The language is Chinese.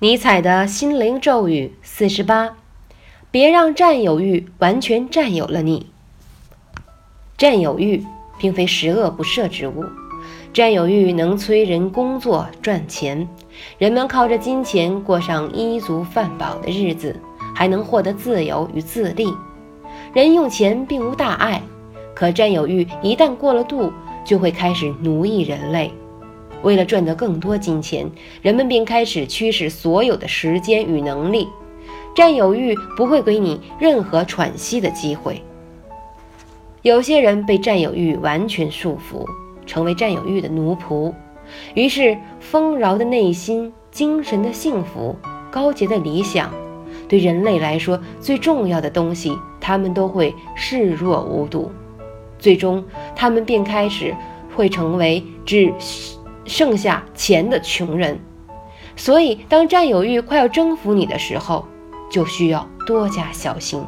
尼采的心灵咒语四十八：别让占有欲完全占有了你。占有欲并非十恶不赦之物，占有欲能催人工作赚钱，人们靠着金钱过上衣足饭饱的日子，还能获得自由与自立。人用钱并无大碍，可占有欲一旦过了度，就会开始奴役人类。为了赚得更多金钱，人们便开始驱使所有的时间与能力。占有欲不会给你任何喘息的机会。有些人被占有欲完全束缚，成为占有欲的奴仆，于是丰饶的内心、精神的幸福、高洁的理想，对人类来说最重要的东西，他们都会视若无睹。最终，他们便开始会成为只。剩下钱的穷人，所以当占有欲快要征服你的时候，就需要多加小心。